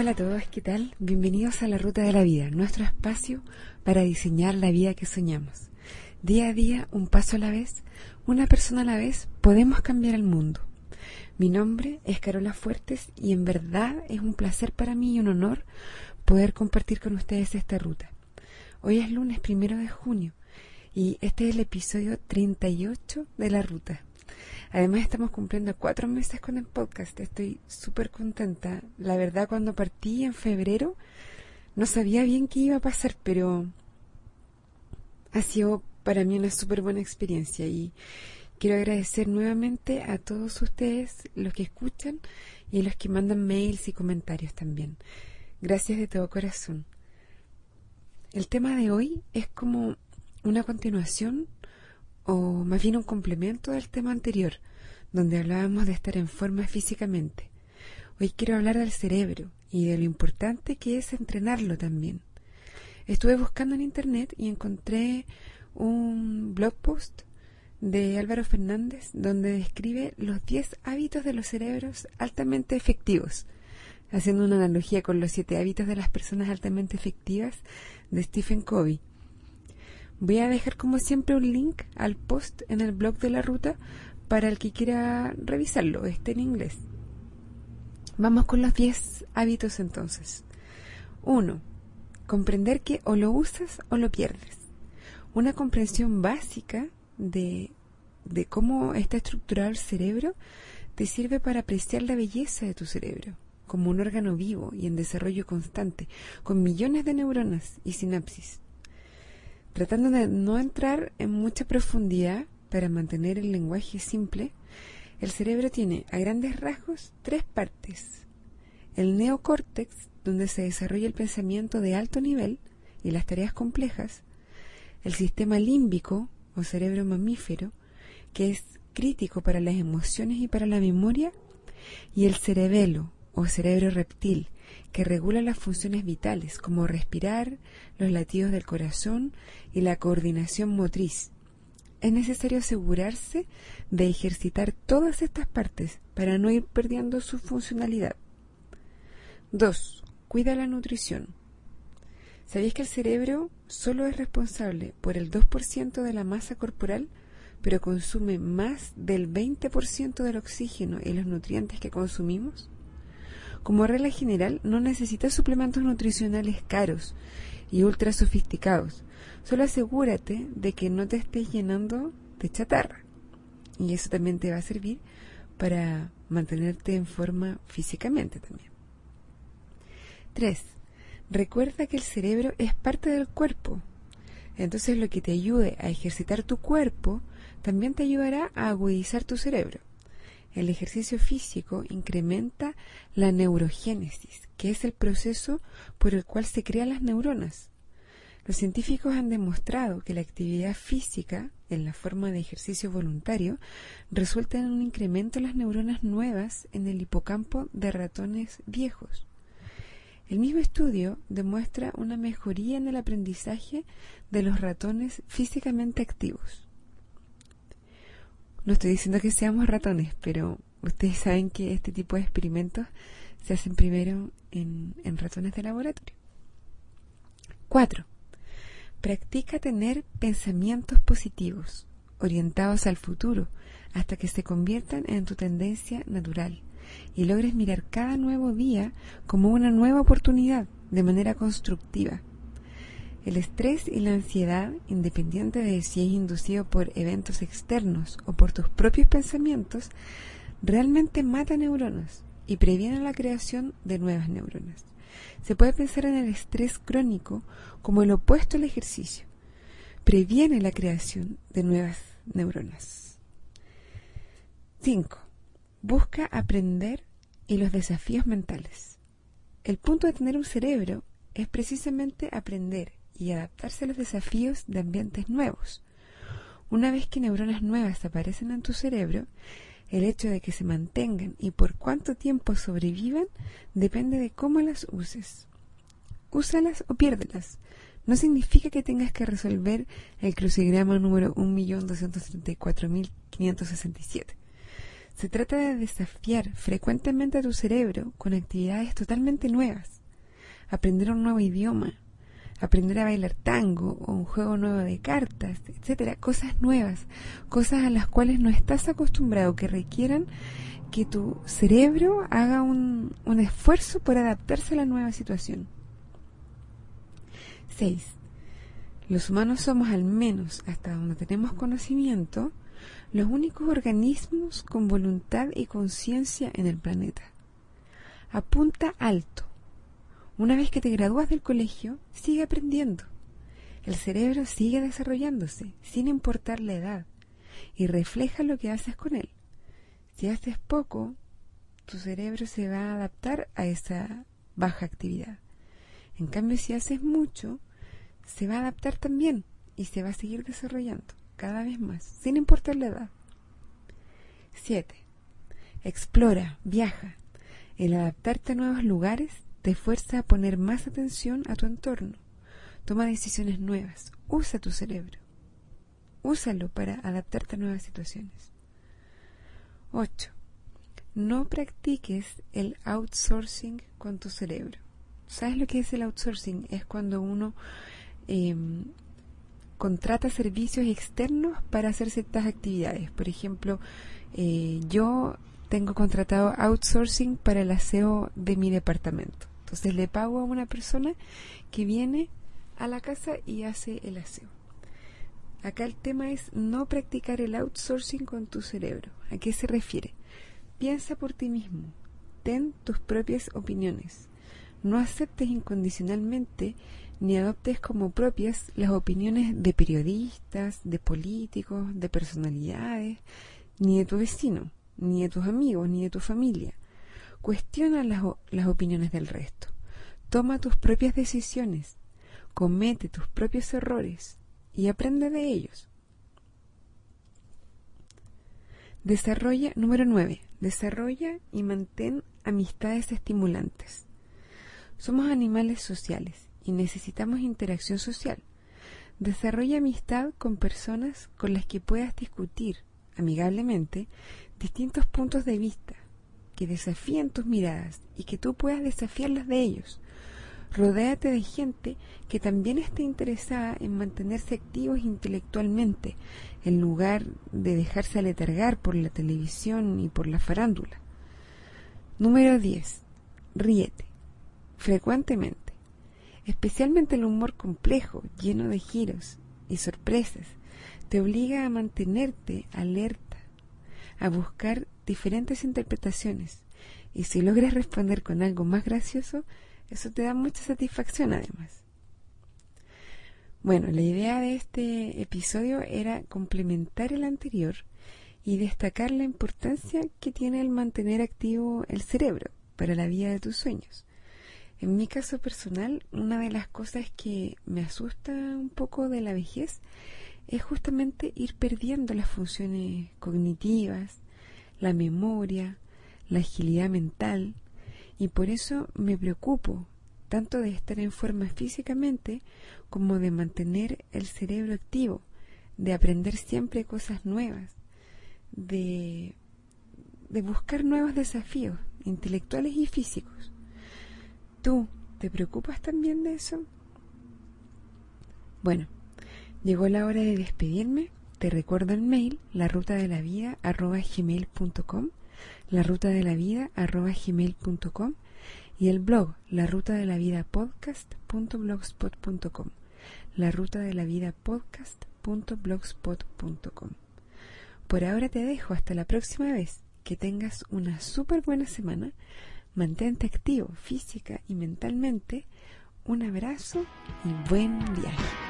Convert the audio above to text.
Hola a todos, ¿qué tal? Bienvenidos a la Ruta de la Vida, nuestro espacio para diseñar la vida que soñamos. Día a día, un paso a la vez, una persona a la vez, podemos cambiar el mundo. Mi nombre es Carola Fuertes y en verdad es un placer para mí y un honor poder compartir con ustedes esta ruta. Hoy es lunes primero de junio y este es el episodio 38 de la ruta. Además estamos cumpliendo cuatro meses con el podcast. Estoy súper contenta. La verdad cuando partí en febrero no sabía bien qué iba a pasar, pero ha sido para mí una súper buena experiencia y quiero agradecer nuevamente a todos ustedes los que escuchan y los que mandan mails y comentarios también. Gracias de todo corazón. El tema de hoy es como una continuación o más bien un complemento del tema anterior, donde hablábamos de estar en forma físicamente. Hoy quiero hablar del cerebro y de lo importante que es entrenarlo también. Estuve buscando en internet y encontré un blog post de Álvaro Fernández donde describe los 10 hábitos de los cerebros altamente efectivos haciendo una analogía con los siete hábitos de las personas altamente efectivas de Stephen Covey. Voy a dejar como siempre un link al post en el blog de la ruta para el que quiera revisarlo, este en inglés. Vamos con los 10 hábitos entonces. 1. Comprender que o lo usas o lo pierdes. Una comprensión básica de, de cómo está estructurado el cerebro te sirve para apreciar la belleza de tu cerebro como un órgano vivo y en desarrollo constante, con millones de neuronas y sinapsis. Tratando de no entrar en mucha profundidad para mantener el lenguaje simple, el cerebro tiene a grandes rasgos tres partes. El neocórtex, donde se desarrolla el pensamiento de alto nivel y las tareas complejas, el sistema límbico o cerebro mamífero, que es crítico para las emociones y para la memoria, y el cerebelo o cerebro reptil, que regula las funciones vitales como respirar, los latidos del corazón y la coordinación motriz. Es necesario asegurarse de ejercitar todas estas partes para no ir perdiendo su funcionalidad. 2. Cuida la nutrición. ¿Sabéis que el cerebro solo es responsable por el 2% de la masa corporal, pero consume más del 20% del oxígeno y los nutrientes que consumimos? Como regla general, no necesitas suplementos nutricionales caros y ultra sofisticados. Solo asegúrate de que no te estés llenando de chatarra. Y eso también te va a servir para mantenerte en forma físicamente también. 3. Recuerda que el cerebro es parte del cuerpo. Entonces lo que te ayude a ejercitar tu cuerpo también te ayudará a agudizar tu cerebro. El ejercicio físico incrementa la neurogénesis, que es el proceso por el cual se crean las neuronas. Los científicos han demostrado que la actividad física, en la forma de ejercicio voluntario, resulta en un incremento de las neuronas nuevas en el hipocampo de ratones viejos. El mismo estudio demuestra una mejoría en el aprendizaje de los ratones físicamente activos. No estoy diciendo que seamos ratones, pero ustedes saben que este tipo de experimentos se hacen primero en, ratones de laboratorio. 4. Practica tener pensamientos positivos, orientados al futuro, hasta que se conviertan en tu tendencia natural y logres mirar cada nuevo día como una nueva oportunidad de manera constructiva el estrés y la ansiedad, independiente de si es inducido por eventos externos o por tus propios pensamientos, realmente mata neuronas y previene la creación de nuevas neuronas. Se puede pensar en el estrés crónico como el opuesto al ejercicio. Previene la creación de nuevas neuronas. 5. Busca aprender y los desafíos mentales. El punto de tener un cerebro es precisamente aprender y adaptarse a los desafíos de ambientes nuevos. Una vez que neuronas nuevas aparecen en tu cerebro, el hecho de que se mantengan y por cuánto tiempo sobrevivan depende de cómo las uses. Úsalas o piérdelas. No significa que tengas que resolver el crucigrama número 1.234.567. Se trata de desafiar frecuentemente a tu cerebro con actividades totalmente nuevas. Aprender un nuevo idioma, aprender a bailar tango o un juego nuevo de cartas, etcétera, cosas nuevas, cosas a las cuales no estás acostumbrado, que requieran que tu cerebro haga un, un esfuerzo por adaptarse a la nueva situación. 6. Los humanos somos al menos, hasta donde tenemos conocimiento, los únicos organismos con voluntad y conciencia en el planeta. Apunta alto, una vez que te gradúas del colegio, sigue aprendiendo. El cerebro sigue desarrollándose, sin importar la edad, y refleja lo que haces con él. Si haces poco, tu cerebro se va a adaptar a esa baja actividad. En cambio, si haces mucho, se va a adaptar también y se va a seguir desarrollando cada vez más, sin importar la edad. 7. Explora, viaja. El adaptarte a nuevos lugares te fuerza a poner más atención a tu entorno. Toma decisiones nuevas. Usa tu cerebro. Úsalo para adaptarte a nuevas situaciones. 8. No practiques el outsourcing con tu cerebro. ¿Sabes lo que es el outsourcing? Es cuando uno em, contrata servicios externos para hacer ciertas actividades. Por ejemplo, eh, yo tengo contratado outsourcing para el aseo de mi departamento. Entonces le pago a una persona que viene a la casa y hace el aseo. Acá el tema es no practicar el outsourcing con tu cerebro. ¿A qué se refiere? Piensa por ti mismo. Ten tus propias opiniones. No aceptes incondicionalmente ni adoptes como propias las opiniones de periodistas, de políticos, de personalidades, ni de tu vecino, ni de tus amigos, ni de tu familia. Cuestiona las, las opiniones del resto. Toma tus propias decisiones. Comete tus propios errores y aprende de ellos. Desarrolla, número 9. Desarrolla y mantén amistades estimulantes. Somos animales sociales y necesitamos interacción social. Desarrolla amistad con personas con las que puedas discutir amigablemente distintos puntos de vista que desafíen tus miradas y que tú puedas desafiarlas de ellos. Rodéate de gente que también esté interesada en mantenerse activos intelectualmente, en lugar de dejarse aletargar por la televisión y por la farándula. Número 10. Ríete. Frecuentemente. Especialmente el humor complejo, lleno de giros y sorpresas, te obliga a mantenerte alerta, a buscar diferentes interpretaciones. Y si logras responder con algo más gracioso, eso te da mucha satisfacción además. Bueno, la idea de este episodio era complementar el anterior y destacar la importancia que tiene el mantener activo el cerebro para la vida de tus sueños. En mi caso personal, una de las cosas que me asusta un poco de la vejez es justamente ir perdiendo las funciones cognitivas, la memoria, la agilidad mental, y por eso me preocupo tanto de estar en forma físicamente como de mantener el cerebro activo, de aprender siempre cosas nuevas, de, de buscar nuevos desafíos intelectuales y físicos. ¿Tú te preocupas también de eso? Bueno, llegó la hora de despedirme te recuerdo el mail, la ruta de la vida gmail.com, la ruta de la vida gmail.com y el blog la ruta de la vida podcast.blogspot.com, la ruta de la vida podcast.blogspot.com. Por ahora te dejo hasta la próxima vez. Que tengas una súper buena semana. Mantente activo física y mentalmente. Un abrazo y buen viaje.